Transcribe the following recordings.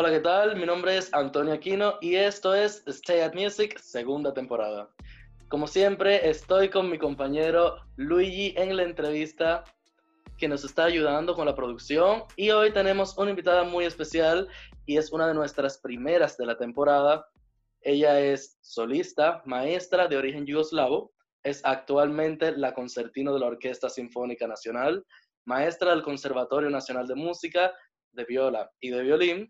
Hola, ¿qué tal? Mi nombre es Antonio Aquino y esto es Stay at Music, segunda temporada. Como siempre, estoy con mi compañero Luigi en la entrevista que nos está ayudando con la producción y hoy tenemos una invitada muy especial y es una de nuestras primeras de la temporada. Ella es solista, maestra de origen yugoslavo, es actualmente la concertino de la Orquesta Sinfónica Nacional, maestra del Conservatorio Nacional de Música de viola y de violín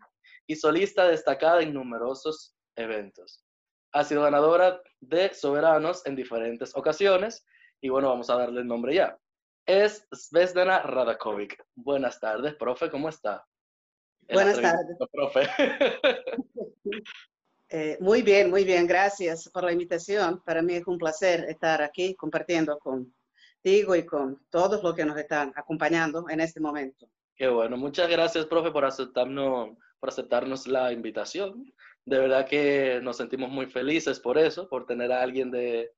y solista destacada en numerosos eventos. Ha sido ganadora de Soberanos en diferentes ocasiones y bueno, vamos a darle el nombre ya. Es Svezdana Radakovic. Buenas tardes, profe, ¿cómo está? Buenas tardes. Profe. Eh, muy bien, muy bien, gracias por la invitación. Para mí es un placer estar aquí compartiendo contigo y con todos los que nos están acompañando en este momento. Qué bueno, muchas gracias, profe, por aceptarnos, por aceptarnos la invitación. De verdad que nos sentimos muy felices por eso, por tener a alguien de,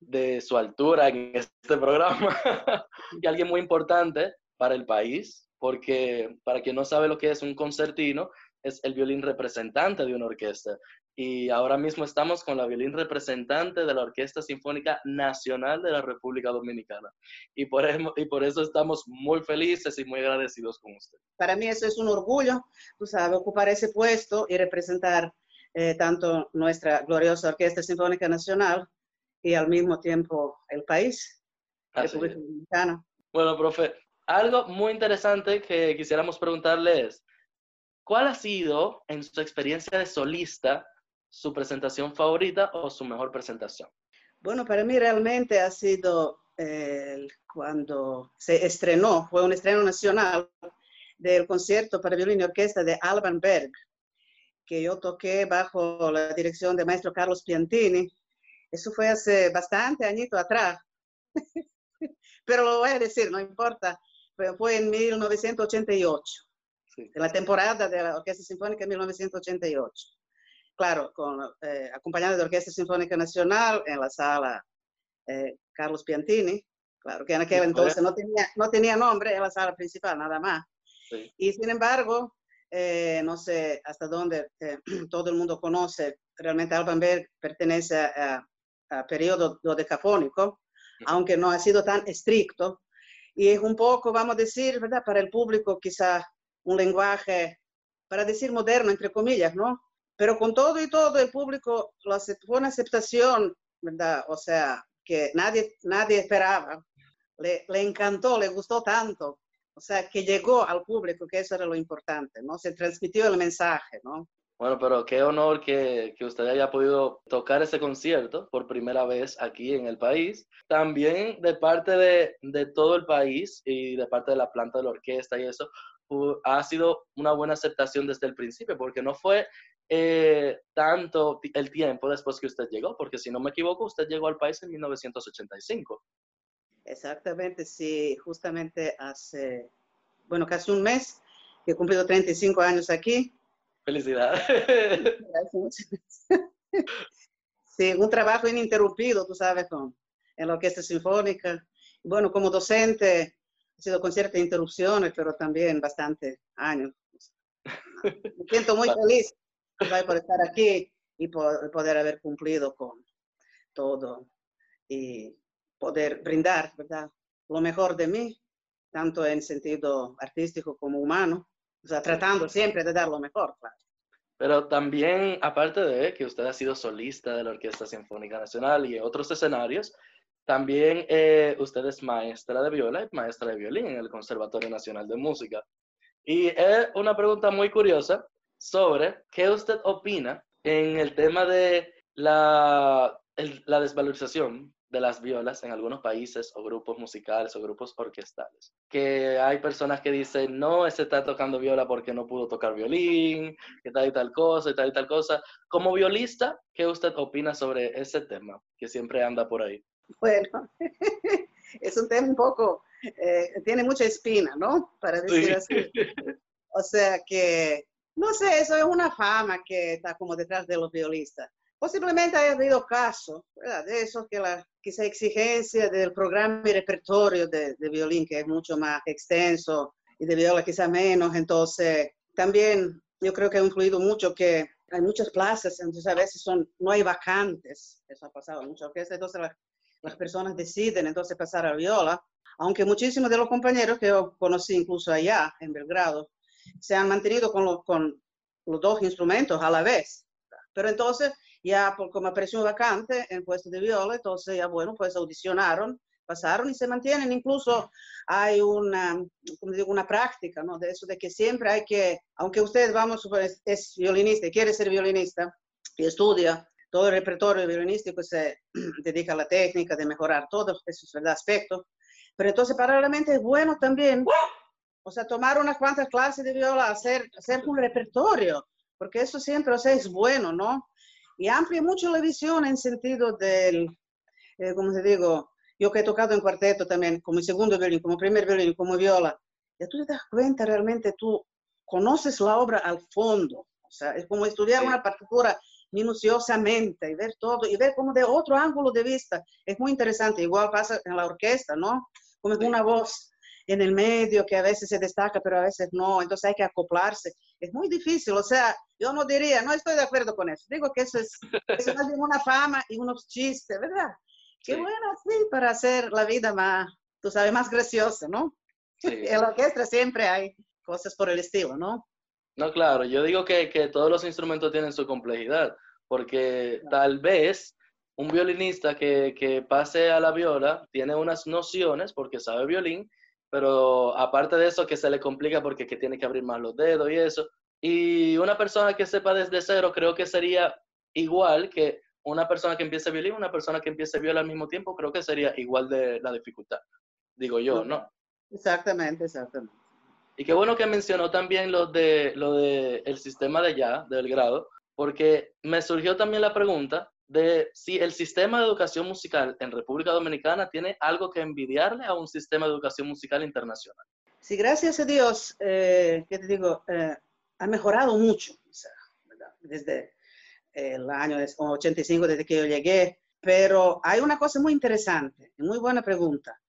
de su altura en este programa y alguien muy importante para el país, porque para quien no sabe lo que es un concertino, es el violín representante de una orquesta. Y ahora mismo estamos con la violín representante de la Orquesta Sinfónica Nacional de la República Dominicana. Y por, y por eso estamos muy felices y muy agradecidos con usted. Para mí eso es un orgullo, tú sabes, ocupar ese puesto y representar eh, tanto nuestra gloriosa Orquesta Sinfónica Nacional y al mismo tiempo el país, República Dominicana. Bueno, profe, algo muy interesante que quisiéramos preguntarle es, ¿cuál ha sido en su experiencia de solista su presentación favorita o su mejor presentación? Bueno, para mí realmente ha sido cuando se estrenó, fue un estreno nacional del concierto para violín y orquesta de Alban Berg, que yo toqué bajo la dirección del maestro Carlos Piantini. Eso fue hace bastante añito atrás, pero lo voy a decir, no importa. Fue en 1988, en la temporada de la Orquesta Sinfónica en 1988 claro, con, eh, acompañado de Orquesta Sinfónica Nacional en la sala eh, Carlos Piantini, claro, que en aquel entonces no tenía, no tenía nombre en la sala principal, nada más. Y sin embargo, eh, no sé hasta dónde todo el mundo conoce, realmente Alban Berg pertenece a, a periodo dodecafónico, aunque no ha sido tan estricto, y es un poco, vamos a decir, ¿verdad? Para el público quizá un lenguaje, para decir moderno, entre comillas, ¿no? Pero con todo y todo, el público lo fue una aceptación, ¿verdad? O sea, que nadie, nadie esperaba. Le, le encantó, le gustó tanto. O sea, que llegó al público, que eso era lo importante, ¿no? Se transmitió el mensaje, ¿no? Bueno, pero qué honor que, que, usted haya podido tocar ese concierto por primera vez aquí en el país. También de parte de, de todo el país y de parte de la planta de la orquesta y eso, ha sido una buena aceptación desde el principio, porque no fue eh, tanto el tiempo después que usted llegó, porque si no me equivoco, usted llegó al país en 1985. Exactamente, sí, justamente hace, bueno, casi un mes que he cumplido 35 años aquí. Felicidades. Sí, un trabajo ininterrumpido, tú sabes, con, en la orquesta sinfónica. Bueno, como docente, ha sido con ciertas interrupciones, pero también bastante años. Me siento muy feliz por estar aquí y por poder haber cumplido con todo y poder brindar, ¿verdad? Lo mejor de mí, tanto en sentido artístico como humano, o sea, tratando siempre de dar lo mejor, claro. Pero también, aparte de que usted ha sido solista de la Orquesta Sinfónica Nacional y en otros escenarios, también eh, usted es maestra de viola y maestra de violín en el Conservatorio Nacional de Música. Y es una pregunta muy curiosa sobre qué usted opina en el tema de la, la desvalorización de las violas en algunos países o grupos musicales o grupos orquestales. Que hay personas que dicen, no, ese está tocando viola porque no pudo tocar violín, que tal y tal cosa, y tal y tal cosa. Como violista, ¿qué usted opina sobre ese tema que siempre anda por ahí? Bueno, es un tema un poco, eh, tiene mucha espina, ¿no? Para decir así. O sea que no sé, eso es una fama que está como detrás de los violistas. Posiblemente haya habido casos, ¿verdad? De eso que la quizá exigencia del programa y repertorio de, violín, que es mucho más extenso, y de viola quizá menos, entonces también yo creo que ha influido mucho que hay muchas plazas, entonces a veces son, no hay vacantes, eso ha pasado en muchas orquestas, entonces las personas deciden entonces pasar a viola, aunque muchísimos de los compañeros que yo conocí incluso allá en Belgrado se han mantenido con, con los dos instrumentos a la vez. Pero entonces ya por, como apareció un vacante en puesto de viola, entonces ya bueno, pues audicionaron, pasaron y se mantienen. Incluso hay una, como digo, una práctica, ¿no? De eso de que siempre hay que, aunque usted, vamos, es, es violinista, quiere ser violinista y estudia, todo el repertorio violinístico se dedica a la técnica de mejorar todo, eso es el aspecto. Pero entonces, paralelamente, es bueno también, o sea, tomar unas cuantas clases de viola, hacer, hacer un repertorio, porque eso siempre, o sea, es bueno, ¿no? Y amplía mucho la visión en sentido del, eh, como te digo, yo que he tocado en cuarteto también, como segundo violín, como primer violín, como viola, ya tú te das cuenta realmente, tú conoces la obra al fondo, o sea, es como estudiar una partitura minuciosamente y ver todo y ver como de otro ángulo de vista. Es muy interesante, igual pasa en la orquesta, ¿no? Como una voz en el medio que a veces se destaca, pero a veces no, entonces hay que acoplarse. Es muy difícil, o sea, yo no diría, no estoy de acuerdo con eso, digo que eso es, eso más bien una fama y unos chistes, ¿verdad? Qué bueno, sí, para hacer la vida más, tú sabes, más graciosa, ¿no? Sí. En la orquesta siempre hay cosas por el estilo, ¿no? No, claro, yo digo que, que todos los instrumentos tienen su complejidad, porque tal vez un violinista que, que, pase a la viola tiene unas nociones porque sabe violín, pero aparte de eso que se le complica porque que tiene que abrir más los dedos y eso. Y una persona que sepa desde cero creo que sería igual que una persona que empiece violín, una persona que empiece viola al mismo tiempo, creo que sería igual de la dificultad, digo yo, ¿no? Exactamente, exactamente. Y qué bueno que mencionó también lo de lo de el sistema de ya, del grado, porque me surgió también la pregunta de si el sistema de educación musical en República Dominicana tiene algo que envidiarle a un sistema de educación musical internacional. Sí, gracias a Dios, eh, ¿qué te digo? Eh, ha mejorado mucho, o sea, desde el año 85, desde que yo llegué, pero hay una cosa muy interesante, muy buena pregunta.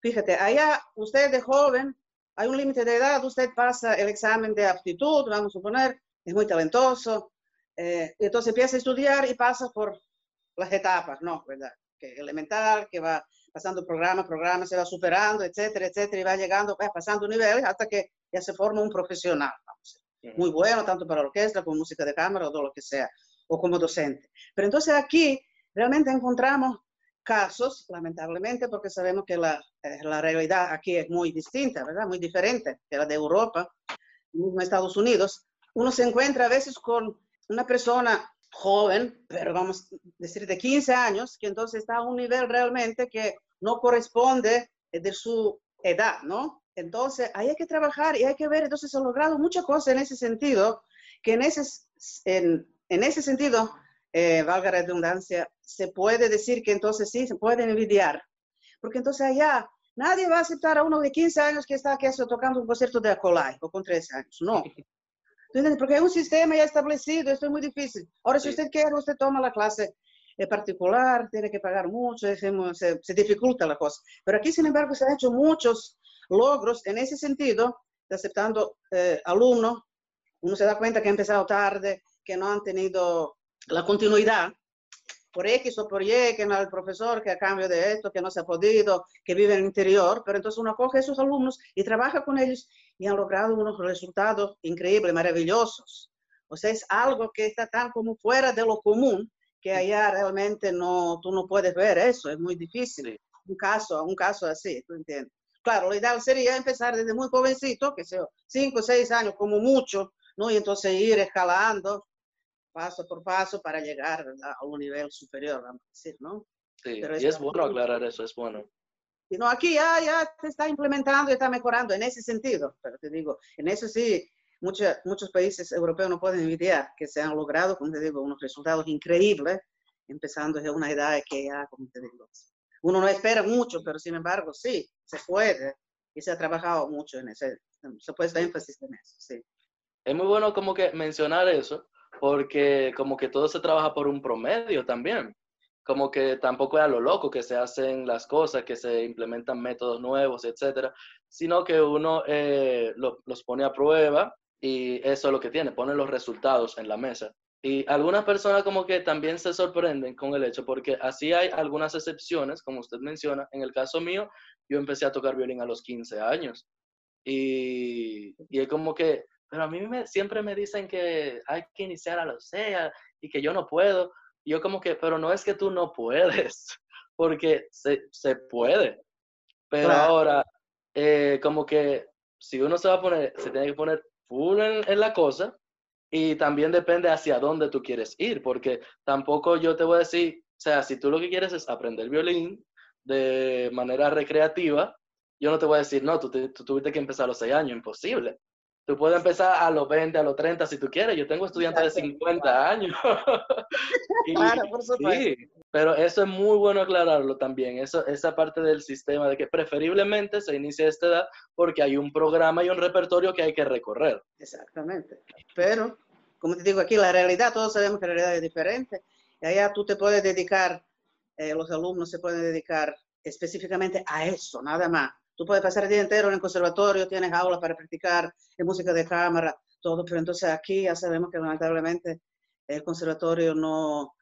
Fíjate, allá usted de joven, hay un límite de edad, usted pasa el examen de aptitud, vamos a suponer, es muy talentoso, eh, entonces empieza a estudiar y pasa por las etapas, ¿no? ¿Verdad? Que elemental, que va pasando programa, programa, se va superando, etcétera, etcétera, y va llegando, va pasando niveles hasta que ya se forma un profesional, vamos muy bueno, tanto para orquesta como música de cámara o todo lo que sea, o como docente. Pero entonces aquí realmente encontramos casos, lamentablemente, porque sabemos que la, eh, la realidad aquí es muy distinta, ¿verdad? Muy diferente que la de Europa, mismo Estados Unidos. Uno se encuentra a veces con una persona joven, pero vamos a decir de 15 años, que entonces está a un nivel realmente que no corresponde de su edad, ¿no? Entonces, ahí hay que trabajar y hay que ver, entonces se han logrado muchas cosas en ese sentido, que en ese, en, en ese sentido, eh, valga la redundancia, se puede decir que entonces sí, se pueden envidiar, porque entonces allá nadie va a aceptar a uno de 15 años que está aquí tocando un concierto de Acolai, o con 13 años, no. Porque hay un sistema ya establecido, esto es muy difícil. Ahora, si usted quiere, usted toma la clase eh, particular, tiene que pagar mucho, se, se, dificulta la cosa. Pero aquí, sin embargo, se han hecho muchos logros en ese sentido, aceptando eh, alumnos. Uno se da cuenta que ha empezado tarde, que no han tenido la continuidad por X o por Y, que no el profesor, que a cambio de esto, que no se ha podido, que vive en el interior, pero entonces uno coge a esos alumnos y trabaja con ellos y han logrado unos resultados increíbles, maravillosos. O sea, es algo que está tan como fuera de lo común que allá realmente no, tú no puedes ver eso, es muy difícil. Un caso, un caso así, ¿tú entiendes? Claro, lo ideal sería empezar desde muy jovencito, que sea cinco o seis años como mucho, ¿no? Y entonces ir escalando paso por paso para llegar a un nivel superior, vamos a decir, ¿no? Sí, y es bueno aclarar eso, es bueno. Y no, aquí ya, ya se está implementando y está mejorando en ese sentido, pero te digo, en eso sí, muchos muchos países europeos no pueden envidiar que se han logrado, como te digo, unos resultados increíbles, empezando desde una edad que ya, como te digo, uno no espera mucho, pero sin embargo, sí, se puede y se ha trabajado mucho en ese, se puede dar énfasis en eso, sí. Es muy bueno como que mencionar eso, porque como que todo se trabaja por un promedio también. Como que tampoco es a lo loco que se hacen las cosas, que se implementan métodos nuevos, etcétera, sino que uno eh, los pone a prueba Y eso es lo que tiene, pone los resultados en la mesa. Y algunas personas como que también se sorprenden con el hecho, porque así hay algunas excepciones, como usted menciona. En el caso mío, yo empecé a tocar violín a los 15 años. Y, y es como que, pero a mí me, siempre me dicen que hay que iniciar a los SEA y que yo no puedo. Y yo como que, pero no es que tú no puedes, porque se, se puede. Pero ahora, eh, como que si uno se va a poner, se tiene que poner full en, en la cosa y también depende hacia dónde tú quieres ir, porque tampoco yo te voy a decir, o sea, si tú lo que quieres es aprender violín de manera recreativa, yo no te voy a decir, no, tú, tú tuviste que empezar a los 6 años, imposible. Tú puedes empezar a los 20, a los 30 si tú quieres. Yo tengo estudiantes de 50 años. claro, por supuesto. Sí, pero eso es muy bueno aclararlo también. Eso, esa parte del sistema de que preferiblemente se inicie a esta edad porque hay un programa y un repertorio que hay que recorrer. Exactamente. Pero, como te digo aquí, la realidad, todos sabemos que la realidad es diferente. Y allá tú te puedes dedicar, eh, los alumnos se pueden dedicar específicamente a eso, nada más Tú puedes pasar el día entero en el conservatorio, tienes aulas para practicar en música de cámara, todo, pero entonces aquí ya sabemos que lamentablemente el conservatorio no,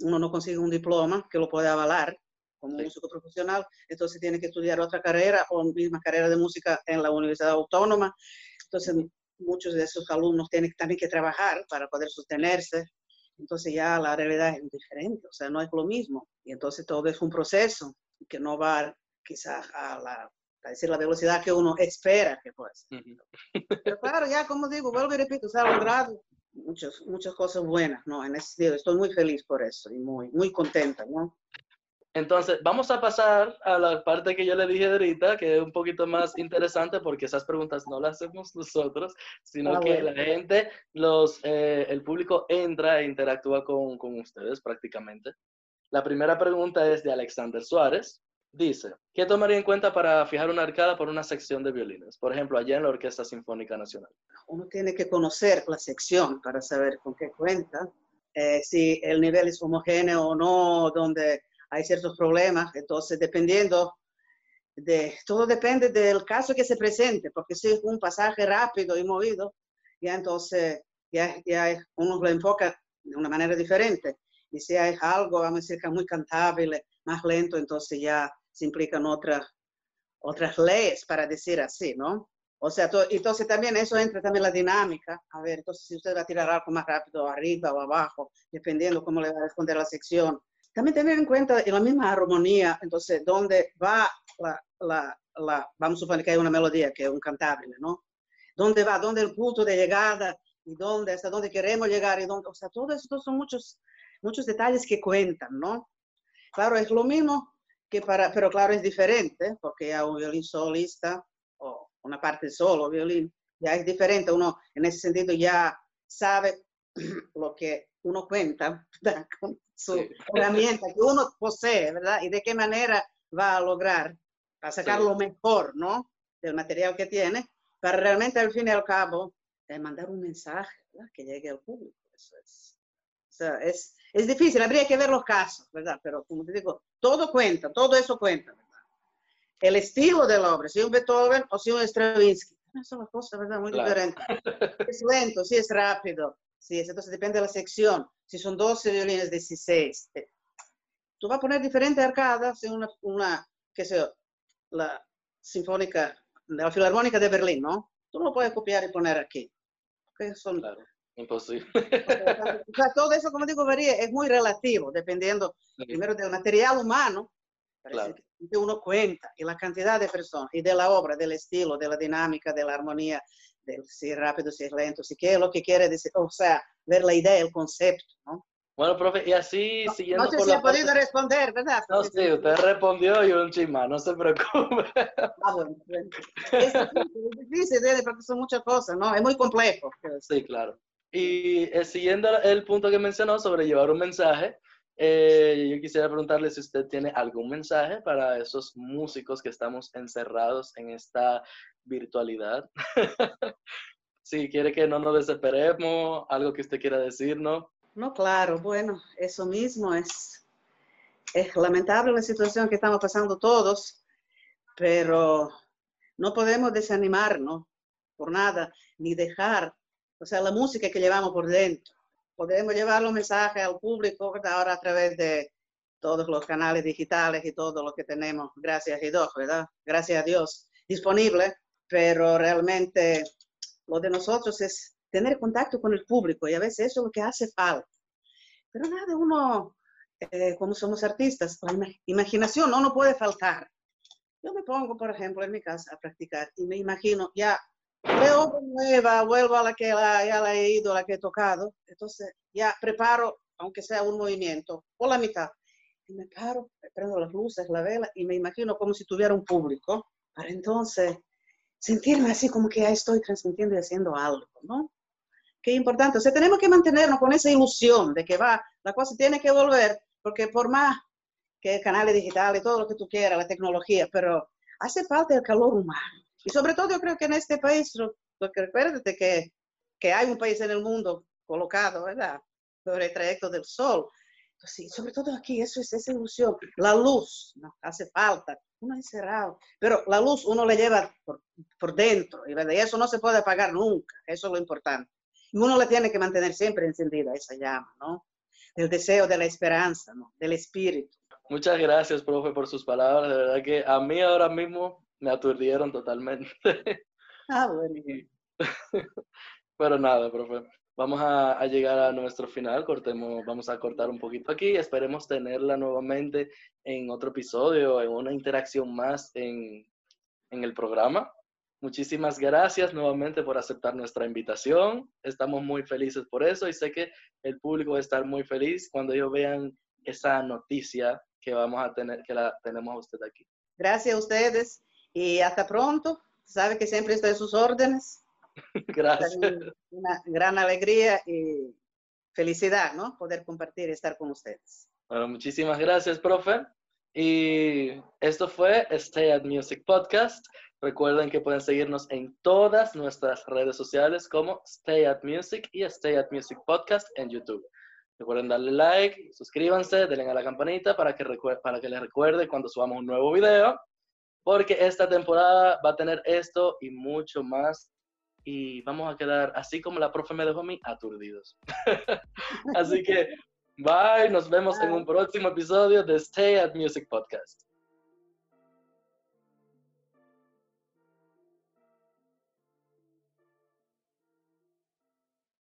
uno no consigue un diploma que lo puede avalar como músico profesional, entonces tiene que estudiar otra carrera o misma carrera de música en la Universidad Autónoma. Entonces muchos de esos alumnos tienen también que trabajar para poder sostenerse. Entonces ya la realidad es diferente, o sea, no es lo mismo. Y entonces todo es un proceso que no va quizás a la para decir la velocidad que uno espera que pueda ser. Pero claro, ya como digo, vuelvo y repito, se ha logrado muchas, muchas cosas buenas, ¿no? En ese sentido, estoy muy feliz por eso y muy, muy contenta, ¿no? Entonces, vamos a pasar a la parte que yo le dije ahorita, que es un poquito más interesante porque esas preguntas no las hacemos nosotros, sino ah, que la gente, los, eh, el público entra e interactúa con, con ustedes prácticamente. La primera pregunta es de Alexander Suárez. Dice, ¿qué tomaría en cuenta para fijar una arcada por una sección de violines? Por ejemplo, allá en la Orquesta Sinfónica Nacional. Uno tiene que conocer la sección para saber con qué cuenta, eh, si el nivel es homogéneo o no, donde hay ciertos problemas. Entonces, dependiendo de, todo depende del caso que se presente, porque si es un pasaje rápido y movido, ya entonces ya, ya uno lo enfoca de una manera diferente. Y si hay algo, vamos a decir que es muy cantable, más lento, entonces ya se implican otras otras leyes, para decir así, ¿no? O sea, entonces también eso entra también la dinámica. A ver, entonces si usted va a tirar algo más rápido arriba o abajo, dependiendo cómo le va a responder la sección. También tener en cuenta en la misma armonía, entonces, dónde va la, la, la, vamos a suponer que hay una melodía que es un cantable, ¿no? ¿Dónde va? ¿Dónde el punto de llegada? ¿Y dónde? ¿Hasta dónde queremos llegar? ¿Y dónde? O sea, todo eso son muchos, muchos detalles que cuentan, ¿no? Claro, es lo mismo para, pero claro, es diferente, porque ya un violín solista o una parte solo violín, ya es diferente. Uno en ese sentido ya sabe lo que uno cuenta con su herramienta que uno posee, ¿verdad? Y de qué manera va a lograr, a sacar lo mejor, ¿no? Del material que tiene, para realmente al fin y al cabo eh, mandar un mensaje ¿verdad? que llegue al público. Eso es, o sea, es, es difícil, habría que ver los casos, ¿verdad? Pero como te digo, todo cuenta, todo eso cuenta, ¿verdad? El estilo de la obra, si un Beethoven o si un Stravinsky, son las cosas, ¿verdad? Muy diferentes. Es lento, si es rápido, sí, entonces depende de la sección. Si son 12 violines, 16. Eh, tú vas a poner diferentes arcadas en una, una qué sé yo, la sinfónica, la Filarmónica de Berlín, ¿no? Tú no lo puedes copiar y poner aquí. Porque son claro. Imposible. O sea, todo eso, como digo, varía, es muy relativo, dependiendo primero del material humano, que uno cuenta, y la cantidad de personas, y de la obra, del estilo, de la dinámica, de la armonía, de si es rápido, si es lento, si qué es lo que quiere decir, o sea, ver la idea, el concepto, ¿no? Bueno, profe, y así no, siguiendo no sé si he podido responder, ¿verdad? No, sí, usted respondió y un chisma, no se preocupe. Ah, bueno, es difícil, porque son muchas cosas, ¿no? Es muy complejo. Sí, claro. Y eh, siguiendo el punto que mencionó sobre llevar un mensaje, eh, yo quisiera preguntarle si usted tiene algún mensaje para esos músicos que estamos encerrados en esta virtualidad. si quiere que no nos desesperemos, algo que usted quiera decirnos. No, claro, bueno, eso mismo es, es lamentable la situación que estamos pasando todos, pero no podemos desanimarnos por nada, ni dejar o sea, la música que llevamos por dentro. Podemos llevar los mensajes al público ahora a través de todos los canales digitales y todo lo que tenemos, gracias a Dios, ¿verdad? Gracias a Dios, disponible, pero realmente lo de nosotros es tener contacto con el público y a veces eso es lo que hace falta. Pero nada, uno, eh, como somos artistas, la imaginación no nos puede faltar. Yo me pongo, por ejemplo, en mi casa a practicar y me imagino, ya veo nueva, vuelvo a la que ya la he ido, la que he tocado, entonces ya preparo, aunque sea un movimiento, o la mitad, y me paro, prendo las luces, la vela, y me imagino como si tuviera un público, para entonces sentirme así como que ya estoy transmitiendo y haciendo algo, ¿no? Qué importante. O sea, tenemos que mantenernos con esa ilusión de que va, la cosa tiene que volver, porque por más que canales digitales, todo lo que tú quieras, la tecnología, pero hace falta el calor humano. Y sobre todo yo creo que en este país, porque recuérdate que, que hay un país en el mundo colocado, ¿verdad? Sobre el trayecto del sol. Entonces, sobre todo aquí, eso es esa ilusión. La luz, ¿no? Hace falta. Uno encerrado. Pero la luz uno le lleva por, por dentro, y eso no se puede apagar nunca. Eso es lo importante. Y uno le tiene que mantener siempre encendida esa llama, ¿no? Del deseo, de la esperanza, ¿no? Del espíritu. Muchas gracias, profe, por sus palabras. De verdad que a mí ahora mismo me aturdieron totalmente. Ah, bueno. Pero nada, profe. Vamos a, a, llegar a nuestro final, cortemos, vamos a cortar un poquito aquí, esperemos tenerla nuevamente en otro episodio, en una interacción más en, en el programa. Muchísimas gracias nuevamente por aceptar nuestra invitación. Estamos muy felices por eso y sé que el público va a estar muy feliz cuando ellos vean esa noticia que vamos a tener, que la tenemos a usted aquí. Gracias a ustedes y hasta pronto. Sabe que siempre estoy a sus órdenes. Gracias. Una gran alegría y felicidad, ¿no? Poder compartir y estar con ustedes. Bueno, muchísimas gracias, profe. Y esto fue Stay at Music Podcast. Recuerden que pueden seguirnos en todas nuestras redes sociales como Stay at Music y Stay at Music Podcast en YouTube. Recuerden darle like, suscríbanse, denle a la campanita para que, para que les recuerde cuando subamos un nuevo video, porque esta temporada va a tener esto y mucho más. Y vamos a quedar, así como la profe me dejó a mí, aturdidos. así que, bye, nos vemos en un próximo episodio de Stay at Music Podcast.